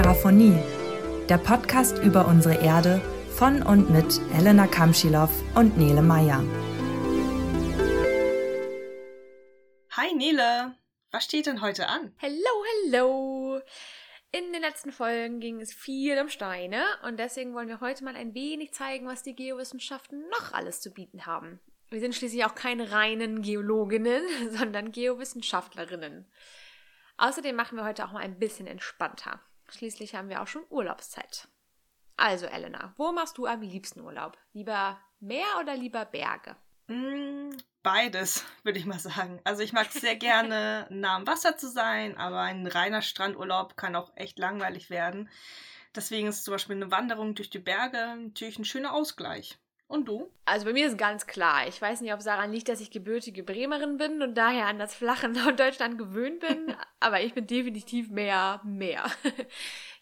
Terraphonie, der Podcast über unsere Erde von und mit Elena Kamschilow und Nele Meyer. Hi Nele, was steht denn heute an? Hello, hello! In den letzten Folgen ging es viel um Steine und deswegen wollen wir heute mal ein wenig zeigen, was die Geowissenschaften noch alles zu bieten haben. Wir sind schließlich auch keine reinen Geologinnen, sondern Geowissenschaftlerinnen. Außerdem machen wir heute auch mal ein bisschen entspannter. Schließlich haben wir auch schon Urlaubszeit. Also, Elena, wo machst du am liebsten Urlaub? Lieber Meer oder lieber Berge? Mm, beides, würde ich mal sagen. Also ich mag es sehr gerne, nah am Wasser zu sein, aber ein reiner Strandurlaub kann auch echt langweilig werden. Deswegen ist zum Beispiel eine Wanderung durch die Berge natürlich ein schöner Ausgleich. Und du? Also bei mir ist ganz klar. Ich weiß nicht, ob es daran liegt, dass ich gebürtige Bremerin bin und daher an das flache Norddeutschland gewöhnt bin, aber ich bin definitiv mehr mehr.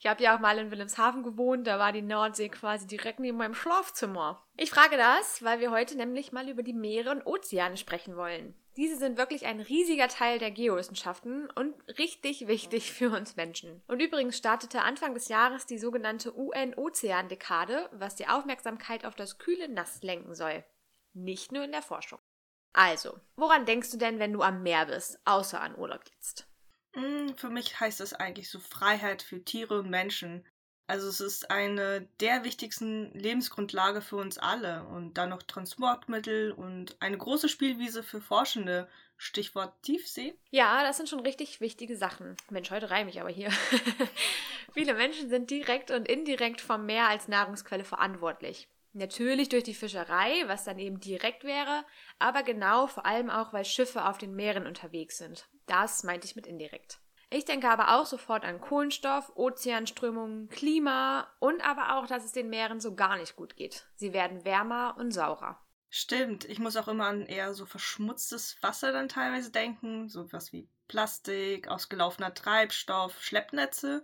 Ich habe ja auch mal in Wilhelmshaven gewohnt, da war die Nordsee quasi direkt neben meinem Schlafzimmer. Ich frage das, weil wir heute nämlich mal über die Meere und Ozeane sprechen wollen. Diese sind wirklich ein riesiger Teil der Geowissenschaften und richtig wichtig für uns Menschen. Und übrigens startete Anfang des Jahres die sogenannte UN-Ozean-Dekade, was die Aufmerksamkeit auf das kühle Nass lenken soll. Nicht nur in der Forschung. Also, woran denkst du denn, wenn du am Meer bist, außer an Urlaub jetzt? Mm, für mich heißt das eigentlich so Freiheit für Tiere und Menschen. Also es ist eine der wichtigsten Lebensgrundlage für uns alle und dann noch Transportmittel und eine große Spielwiese für Forschende. Stichwort Tiefsee. Ja, das sind schon richtig wichtige Sachen. Mensch, heute reime ich aber hier. Viele Menschen sind direkt und indirekt vom Meer als Nahrungsquelle verantwortlich. Natürlich durch die Fischerei, was dann eben direkt wäre, aber genau vor allem auch, weil Schiffe auf den Meeren unterwegs sind. Das meinte ich mit indirekt. Ich denke aber auch sofort an Kohlenstoff, Ozeanströmungen, Klima und aber auch, dass es den Meeren so gar nicht gut geht. Sie werden wärmer und saurer. Stimmt, ich muss auch immer an eher so verschmutztes Wasser dann teilweise denken, so was wie Plastik, ausgelaufener Treibstoff, Schleppnetze.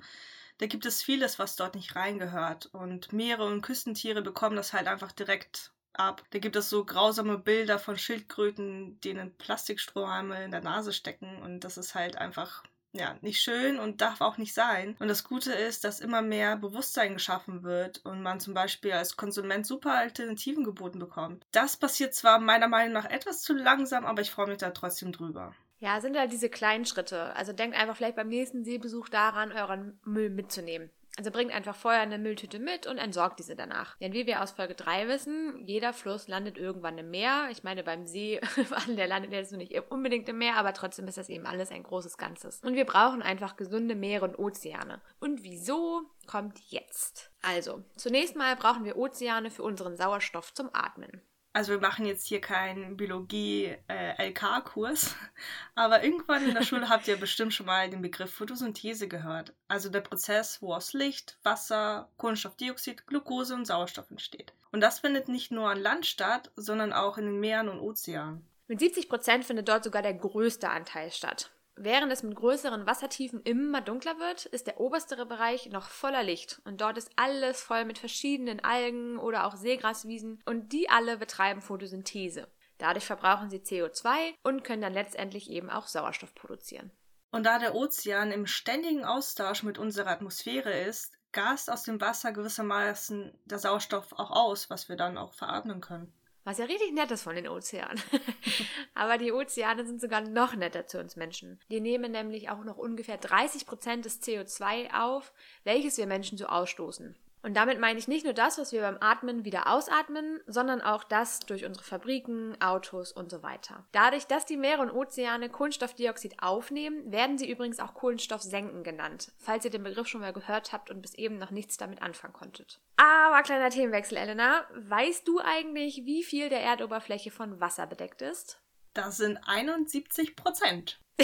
Da gibt es vieles, was dort nicht reingehört. Und Meere und Küstentiere bekommen das halt einfach direkt ab. Da gibt es so grausame Bilder von Schildkröten, denen Plastikstrohhalme in der Nase stecken. Und das ist halt einfach ja, nicht schön und darf auch nicht sein. Und das Gute ist, dass immer mehr Bewusstsein geschaffen wird und man zum Beispiel als Konsument super Alternativen geboten bekommt. Das passiert zwar meiner Meinung nach etwas zu langsam, aber ich freue mich da trotzdem drüber. Ja, sind halt diese kleinen Schritte. Also denkt einfach vielleicht beim nächsten Seebesuch daran, euren Müll mitzunehmen. Also bringt einfach vorher eine Mülltüte mit und entsorgt diese danach. Denn wie wir aus Folge 3 wissen, jeder Fluss landet irgendwann im Meer. Ich meine, beim See, der landet jetzt nicht unbedingt im Meer, aber trotzdem ist das eben alles ein großes Ganzes. Und wir brauchen einfach gesunde Meere und Ozeane. Und wieso kommt jetzt? Also, zunächst mal brauchen wir Ozeane für unseren Sauerstoff zum Atmen. Also wir machen jetzt hier keinen Biologie-LK-Kurs, äh, aber irgendwann in der Schule habt ihr bestimmt schon mal den Begriff Photosynthese gehört. Also der Prozess, wo aus Licht, Wasser, Kohlenstoffdioxid, Glucose und Sauerstoff entsteht. Und das findet nicht nur an Land statt, sondern auch in den Meeren und Ozeanen. Mit 70 Prozent findet dort sogar der größte Anteil statt. Während es mit größeren Wassertiefen immer dunkler wird, ist der oberstere Bereich noch voller Licht und dort ist alles voll mit verschiedenen Algen oder auch Seegraswiesen und die alle betreiben Photosynthese. Dadurch verbrauchen sie CO2 und können dann letztendlich eben auch Sauerstoff produzieren. Und da der Ozean im ständigen Austausch mit unserer Atmosphäre ist, gast aus dem Wasser gewissermaßen der Sauerstoff auch aus, was wir dann auch veratmen können. Was ja richtig nett ist von den Ozeanen. Aber die Ozeane sind sogar noch netter zu uns Menschen. Die nehmen nämlich auch noch ungefähr 30 Prozent des CO2 auf, welches wir Menschen so ausstoßen. Und damit meine ich nicht nur das, was wir beim Atmen wieder ausatmen, sondern auch das durch unsere Fabriken, Autos und so weiter. Dadurch, dass die Meere und Ozeane Kohlenstoffdioxid aufnehmen, werden sie übrigens auch Kohlenstoffsenken genannt, falls ihr den Begriff schon mal gehört habt und bis eben noch nichts damit anfangen konntet. Aber kleiner Themenwechsel, Elena. Weißt du eigentlich, wie viel der Erdoberfläche von Wasser bedeckt ist? Das sind 71 Prozent.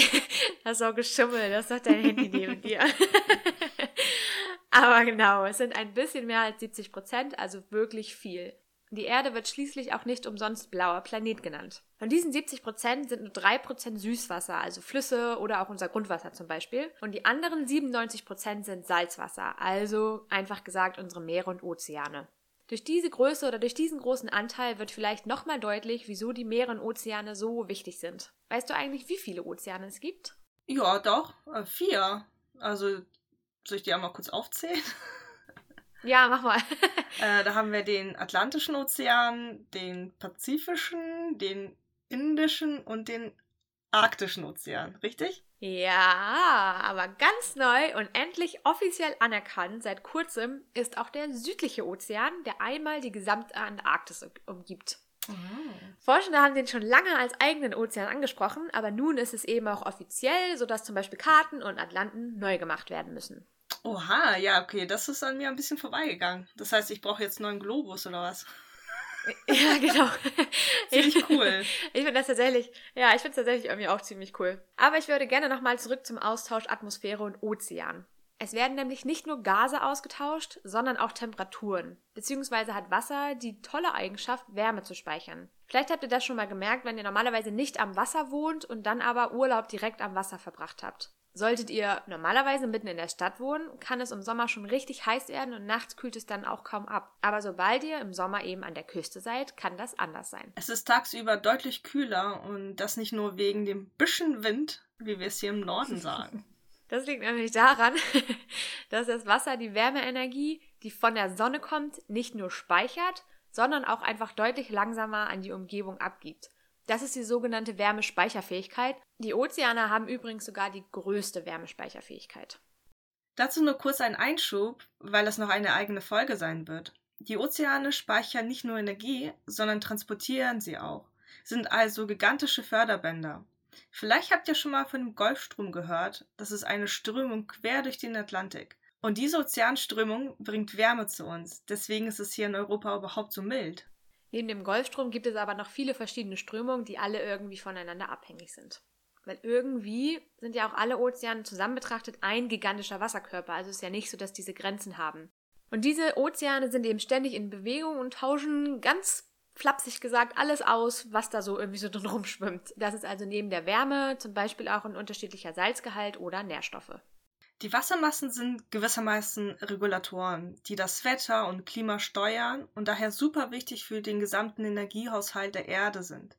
das ist auch geschummelt, das ist doch dein Handy neben dir. Aber genau, es sind ein bisschen mehr als 70 Prozent, also wirklich viel. Die Erde wird schließlich auch nicht umsonst blauer Planet genannt. Von diesen 70 Prozent sind nur 3 Prozent Süßwasser, also Flüsse oder auch unser Grundwasser zum Beispiel. Und die anderen 97 Prozent sind Salzwasser, also einfach gesagt unsere Meere und Ozeane. Durch diese Größe oder durch diesen großen Anteil wird vielleicht nochmal deutlich, wieso die Meere und Ozeane so wichtig sind. Weißt du eigentlich, wie viele Ozeane es gibt? Ja, doch, äh, vier. Also Soll ich die einmal kurz aufzählen? Ja, mach mal. äh, da haben wir den Atlantischen Ozean, den Pazifischen, den Indischen und den Arktischen Ozean, richtig? Ja, aber ganz neu und endlich offiziell anerkannt seit kurzem ist auch der südliche Ozean, der einmal die gesamte Antarktis umgibt. Oh. Forschende haben den schon lange als eigenen Ozean angesprochen, aber nun ist es eben auch offiziell, sodass zum Beispiel Karten und Atlanten neu gemacht werden müssen. Oha, ja, okay, das ist an mir ein bisschen vorbeigegangen. Das heißt, ich brauche jetzt einen neuen Globus oder was? Ja, genau. ziemlich cool. Ich finde das tatsächlich, ja, ich finde es tatsächlich irgendwie auch ziemlich cool. Aber ich würde gerne nochmal zurück zum Austausch Atmosphäre und Ozean. Es werden nämlich nicht nur Gase ausgetauscht, sondern auch Temperaturen. Beziehungsweise hat Wasser die tolle Eigenschaft, Wärme zu speichern. Vielleicht habt ihr das schon mal gemerkt, wenn ihr normalerweise nicht am Wasser wohnt und dann aber Urlaub direkt am Wasser verbracht habt. Solltet ihr normalerweise mitten in der Stadt wohnen, kann es im Sommer schon richtig heiß werden und nachts kühlt es dann auch kaum ab. Aber sobald ihr im Sommer eben an der Küste seid, kann das anders sein. Es ist tagsüber deutlich kühler und das nicht nur wegen dem bisschen Wind, wie wir es hier im Norden sagen. Das liegt nämlich daran, dass das Wasser die Wärmeenergie, die von der Sonne kommt, nicht nur speichert, sondern auch einfach deutlich langsamer an die Umgebung abgibt. Das ist die sogenannte Wärmespeicherfähigkeit. Die Ozeane haben übrigens sogar die größte Wärmespeicherfähigkeit. Dazu nur kurz ein Einschub, weil es noch eine eigene Folge sein wird. Die Ozeane speichern nicht nur Energie, sondern transportieren sie auch, sind also gigantische Förderbänder. Vielleicht habt ihr schon mal von dem Golfstrom gehört. Das ist eine Strömung quer durch den Atlantik. Und diese Ozeanströmung bringt Wärme zu uns. Deswegen ist es hier in Europa überhaupt so mild. Neben dem Golfstrom gibt es aber noch viele verschiedene Strömungen, die alle irgendwie voneinander abhängig sind. Weil irgendwie sind ja auch alle Ozeane zusammen betrachtet ein gigantischer Wasserkörper, also ist ja nicht so, dass diese Grenzen haben. Und diese Ozeane sind eben ständig in Bewegung und tauschen ganz flapsig gesagt alles aus, was da so irgendwie so drin rumschwimmt. Das ist also neben der Wärme zum Beispiel auch ein unterschiedlicher Salzgehalt oder Nährstoffe. Die Wassermassen sind gewissermaßen Regulatoren, die das Wetter und Klima steuern und daher super wichtig für den gesamten Energiehaushalt der Erde sind.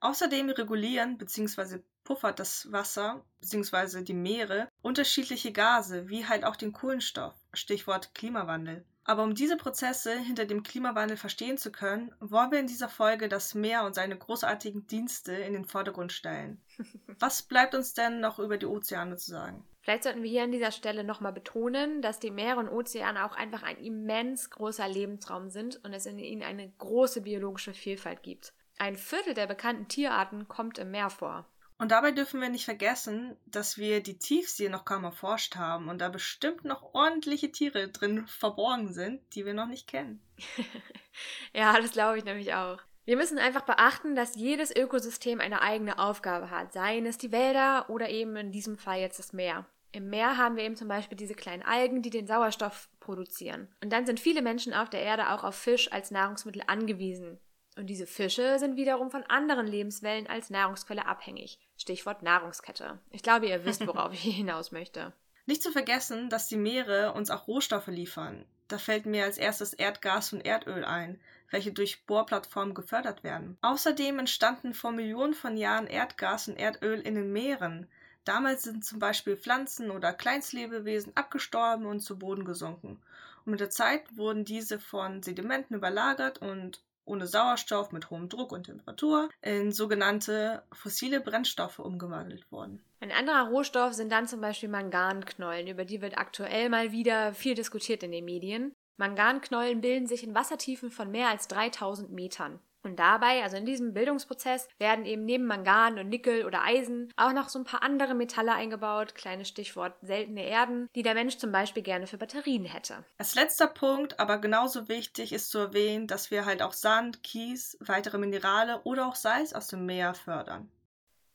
Außerdem regulieren bzw. puffert das Wasser bzw. die Meere unterschiedliche Gase, wie halt auch den Kohlenstoff, Stichwort Klimawandel. Aber um diese Prozesse hinter dem Klimawandel verstehen zu können, wollen wir in dieser Folge das Meer und seine großartigen Dienste in den Vordergrund stellen. Was bleibt uns denn noch über die Ozeane zu sagen? Vielleicht sollten wir hier an dieser Stelle nochmal betonen, dass die Meere und Ozeane auch einfach ein immens großer Lebensraum sind und es in ihnen eine große biologische Vielfalt gibt. Ein Viertel der bekannten Tierarten kommt im Meer vor. Und dabei dürfen wir nicht vergessen, dass wir die Tiefsee noch kaum erforscht haben und da bestimmt noch ordentliche Tiere drin verborgen sind, die wir noch nicht kennen. ja, das glaube ich nämlich auch. Wir müssen einfach beachten, dass jedes Ökosystem eine eigene Aufgabe hat, seien es die Wälder oder eben in diesem Fall jetzt das Meer. Im Meer haben wir eben zum Beispiel diese kleinen Algen, die den Sauerstoff produzieren. Und dann sind viele Menschen auf der Erde auch auf Fisch als Nahrungsmittel angewiesen. Und diese Fische sind wiederum von anderen Lebenswellen als Nahrungsquelle abhängig. Stichwort Nahrungskette. Ich glaube, ihr wisst, worauf ich hinaus möchte. Nicht zu vergessen, dass die Meere uns auch Rohstoffe liefern. Da fällt mir als erstes Erdgas und Erdöl ein, welche durch Bohrplattformen gefördert werden. Außerdem entstanden vor Millionen von Jahren Erdgas und Erdöl in den Meeren, Damals sind zum Beispiel Pflanzen oder Kleinstlebewesen abgestorben und zu Boden gesunken. Und mit der Zeit wurden diese von Sedimenten überlagert und ohne Sauerstoff mit hohem Druck und Temperatur in sogenannte fossile Brennstoffe umgewandelt worden. Ein anderer Rohstoff sind dann zum Beispiel Manganknollen, über die wird aktuell mal wieder viel diskutiert in den Medien. Manganknollen bilden sich in Wassertiefen von mehr als 3000 Metern. Und dabei, also in diesem Bildungsprozess, werden eben neben Mangan und Nickel oder Eisen auch noch so ein paar andere Metalle eingebaut, kleines Stichwort seltene Erden, die der Mensch zum Beispiel gerne für Batterien hätte. Als letzter Punkt, aber genauso wichtig, ist zu erwähnen, dass wir halt auch Sand, Kies, weitere Minerale oder auch Salz aus dem Meer fördern.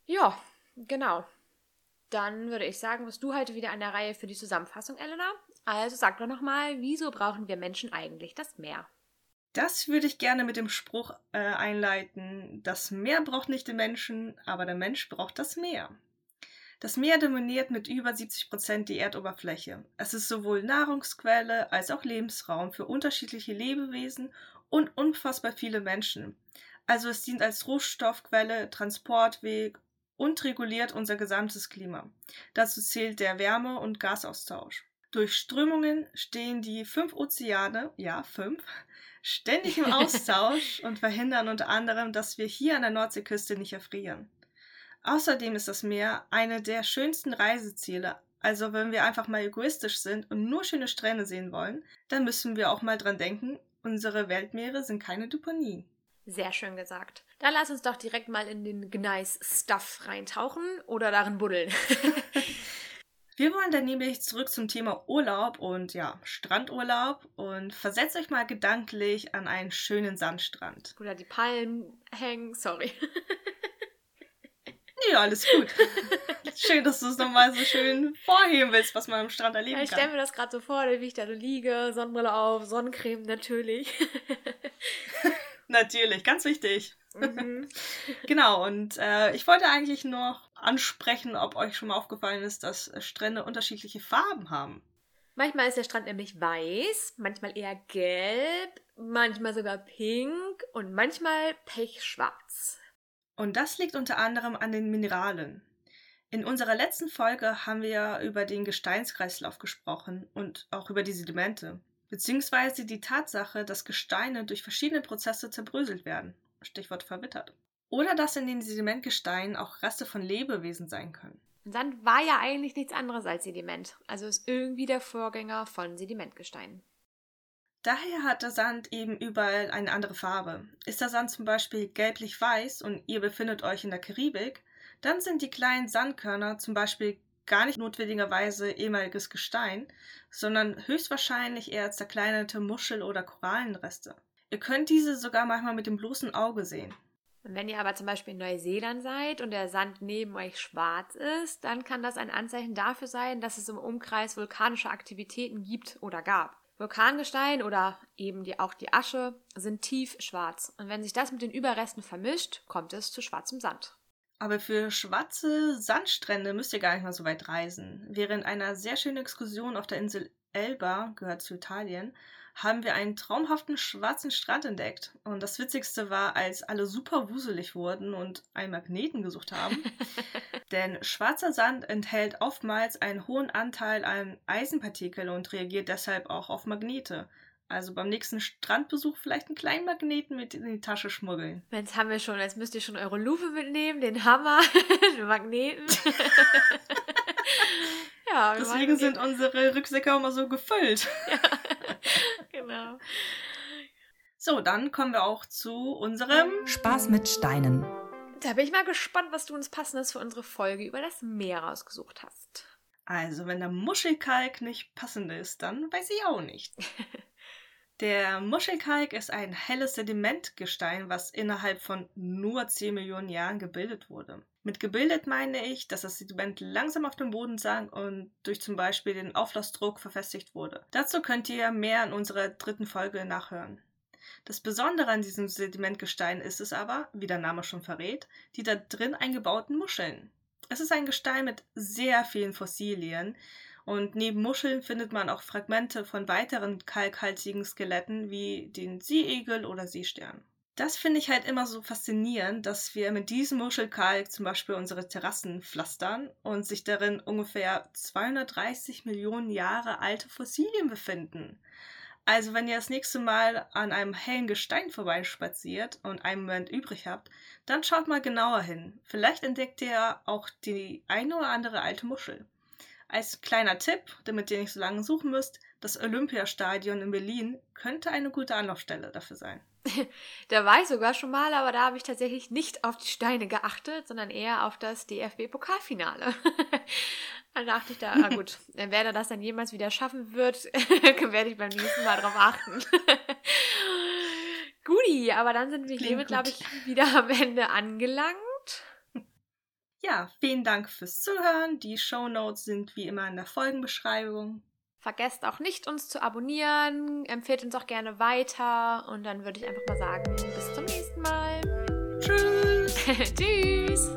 Ja, genau. Dann würde ich sagen, bist du heute wieder an der Reihe für die Zusammenfassung, Elena. Also sag doch nochmal, wieso brauchen wir Menschen eigentlich das Meer? Das würde ich gerne mit dem Spruch äh, einleiten, das Meer braucht nicht den Menschen, aber der Mensch braucht das Meer. Das Meer dominiert mit über 70 Prozent die Erdoberfläche. Es ist sowohl Nahrungsquelle als auch Lebensraum für unterschiedliche Lebewesen und unfassbar viele Menschen. Also es dient als Rohstoffquelle, Transportweg und reguliert unser gesamtes Klima. Dazu zählt der Wärme- und Gasaustausch. Durch Strömungen stehen die fünf Ozeane, ja, fünf, ständig im Austausch und verhindern unter anderem, dass wir hier an der Nordseeküste nicht erfrieren. Außerdem ist das Meer eine der schönsten Reiseziele. Also wenn wir einfach mal egoistisch sind und nur schöne Strände sehen wollen, dann müssen wir auch mal dran denken, unsere Weltmeere sind keine Deponien. Sehr schön gesagt. Dann lass uns doch direkt mal in den Gneis-Stuff reintauchen oder darin buddeln. Wir wollen dann nämlich zurück zum Thema Urlaub und ja, Strandurlaub und versetzt euch mal gedanklich an einen schönen Sandstrand. Oder die Palmen hängen, sorry. Nee, alles gut. schön, dass du es nochmal so schön vorheben willst, was man am Strand erleben ja, kann. Ich stelle mir das gerade so vor, wie ich da so liege, Sonnenbrille auf, Sonnencreme natürlich. natürlich, ganz wichtig. Mhm. genau, und äh, ich wollte eigentlich noch ansprechen, ob euch schon mal aufgefallen ist, dass Strände unterschiedliche Farben haben. Manchmal ist der Strand nämlich weiß, manchmal eher gelb, manchmal sogar pink und manchmal pechschwarz. Und das liegt unter anderem an den Mineralen. In unserer letzten Folge haben wir ja über den Gesteinskreislauf gesprochen und auch über die Sedimente, beziehungsweise die Tatsache, dass Gesteine durch verschiedene Prozesse zerbröselt werden. Stichwort verwittert. Oder dass in den Sedimentgesteinen auch Reste von Lebewesen sein können. Sand war ja eigentlich nichts anderes als Sediment, also ist irgendwie der Vorgänger von Sedimentgesteinen. Daher hat der Sand eben überall eine andere Farbe. Ist der Sand zum Beispiel gelblich-weiß und ihr befindet euch in der Karibik, dann sind die kleinen Sandkörner zum Beispiel gar nicht notwendigerweise ehemaliges Gestein, sondern höchstwahrscheinlich eher zerkleinerte Muschel- oder Korallenreste. Ihr könnt diese sogar manchmal mit dem bloßen Auge sehen. Wenn ihr aber zum Beispiel in Neuseeland seid und der Sand neben euch schwarz ist, dann kann das ein Anzeichen dafür sein, dass es im Umkreis vulkanische Aktivitäten gibt oder gab. Vulkangestein oder eben die, auch die Asche sind tief schwarz. Und wenn sich das mit den Überresten vermischt, kommt es zu schwarzem Sand. Aber für schwarze Sandstrände müsst ihr gar nicht mal so weit reisen. Während einer sehr schönen Exkursion auf der Insel Elba, gehört zu Italien, haben wir einen traumhaften schwarzen Strand entdeckt. Und das Witzigste war, als alle super wuselig wurden und einen Magneten gesucht haben. Denn schwarzer Sand enthält oftmals einen hohen Anteil an Eisenpartikel und reagiert deshalb auch auf Magnete. Also beim nächsten Strandbesuch vielleicht einen kleinen Magneten mit in die Tasche schmuggeln. Jetzt haben wir schon, jetzt müsst ihr schon eure Lupe mitnehmen, den Hammer, den Magneten. ja, Deswegen sind unsere Rucksäcke auch immer so gefüllt. ja. Genau. So, dann kommen wir auch zu unserem Spaß mit Steinen. Da bin ich mal gespannt, was du uns passendes für unsere Folge über das Meer rausgesucht hast. Also, wenn der Muschelkalk nicht passend ist, dann weiß ich auch nicht. Der Muschelkalk ist ein helles Sedimentgestein, was innerhalb von nur 10 Millionen Jahren gebildet wurde. Mit gebildet meine ich, dass das Sediment langsam auf dem Boden sank und durch zum Beispiel den Auflassdruck verfestigt wurde. Dazu könnt ihr mehr in unserer dritten Folge nachhören. Das Besondere an diesem Sedimentgestein ist es aber, wie der Name schon verrät, die da drin eingebauten Muscheln. Es ist ein Gestein mit sehr vielen Fossilien, und neben Muscheln findet man auch Fragmente von weiteren kalkhaltigen Skeletten wie den Seeigel oder Seestern. Das finde ich halt immer so faszinierend, dass wir mit diesem Muschelkalk zum Beispiel unsere Terrassen pflastern und sich darin ungefähr 230 Millionen Jahre alte Fossilien befinden. Also wenn ihr das nächste Mal an einem hellen Gestein vorbeispaziert und einen Moment übrig habt, dann schaut mal genauer hin. Vielleicht entdeckt ihr auch die eine oder andere alte Muschel. Als kleiner Tipp, damit ihr nicht so lange suchen müsst, das Olympiastadion in Berlin könnte eine gute Anlaufstelle dafür sein. da war ich sogar schon mal, aber da habe ich tatsächlich nicht auf die Steine geachtet, sondern eher auf das DFB-Pokalfinale. dann dachte ich da, ah gut, wer da das dann jemals wieder schaffen wird, werde ich beim nächsten Mal drauf achten. Guti, aber dann sind wir hiermit, glaube ich, wieder am Ende angelangt. Ja, vielen Dank fürs Zuhören. Die Show Notes sind wie immer in der Folgenbeschreibung. Vergesst auch nicht, uns zu abonnieren. Empfehlt uns auch gerne weiter. Und dann würde ich einfach mal sagen, bis zum nächsten Mal. Tschüss. Tschüss.